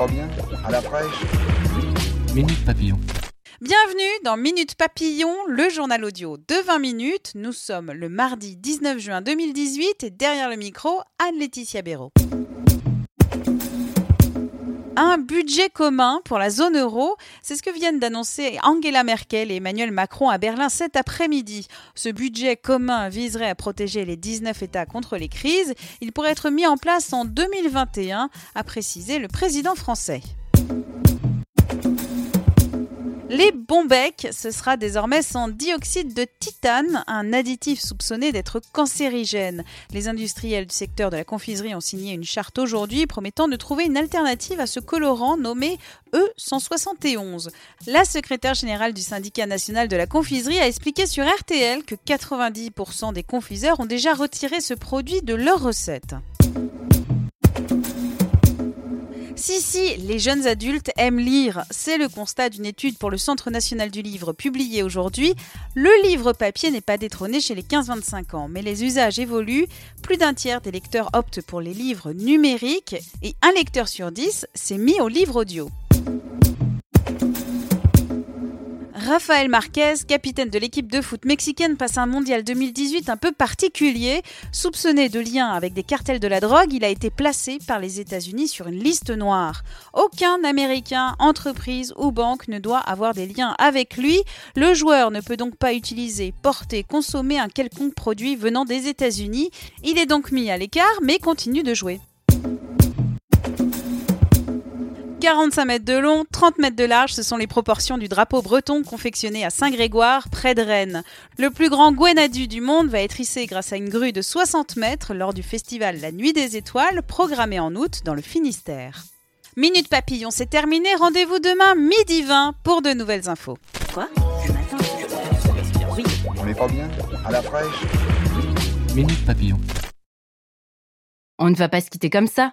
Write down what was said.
Pas bien À la fraîche Minute Papillon. Bienvenue dans Minute Papillon, le journal audio de 20 minutes. Nous sommes le mardi 19 juin 2018 et derrière le micro, Anne-Laetitia Béraud. Un budget commun pour la zone euro, c'est ce que viennent d'annoncer Angela Merkel et Emmanuel Macron à Berlin cet après-midi. Ce budget commun viserait à protéger les 19 États contre les crises. Il pourrait être mis en place en 2021, a précisé le président français. Les bons ce sera désormais sans dioxyde de titane, un additif soupçonné d'être cancérigène. Les industriels du secteur de la confiserie ont signé une charte aujourd'hui promettant de trouver une alternative à ce colorant nommé E171. La secrétaire générale du syndicat national de la confiserie a expliqué sur RTL que 90% des confiseurs ont déjà retiré ce produit de leurs recettes. Si, si, les jeunes adultes aiment lire. C'est le constat d'une étude pour le Centre national du livre publiée aujourd'hui. Le livre papier n'est pas détrôné chez les 15-25 ans, mais les usages évoluent. Plus d'un tiers des lecteurs optent pour les livres numériques et un lecteur sur dix s'est mis au livre audio. Rafael Marquez, capitaine de l'équipe de foot mexicaine, passe un mondial 2018 un peu particulier. Soupçonné de liens avec des cartels de la drogue, il a été placé par les États-Unis sur une liste noire. Aucun Américain, entreprise ou banque ne doit avoir des liens avec lui. Le joueur ne peut donc pas utiliser, porter, consommer un quelconque produit venant des États-Unis. Il est donc mis à l'écart, mais continue de jouer. 45 mètres de long, 30 mètres de large, ce sont les proportions du drapeau breton confectionné à Saint-Grégoire, près de Rennes. Le plus grand Gwenadu du monde va être hissé grâce à une grue de 60 mètres lors du festival La Nuit des Étoiles, programmé en août dans le Finistère. Minute Papillon, c'est terminé. Rendez-vous demain midi 20 pour de nouvelles infos. Quoi? Le matin Oui. On n'est pas bien? À la fraîche? Minute Papillon. On ne va pas se quitter comme ça.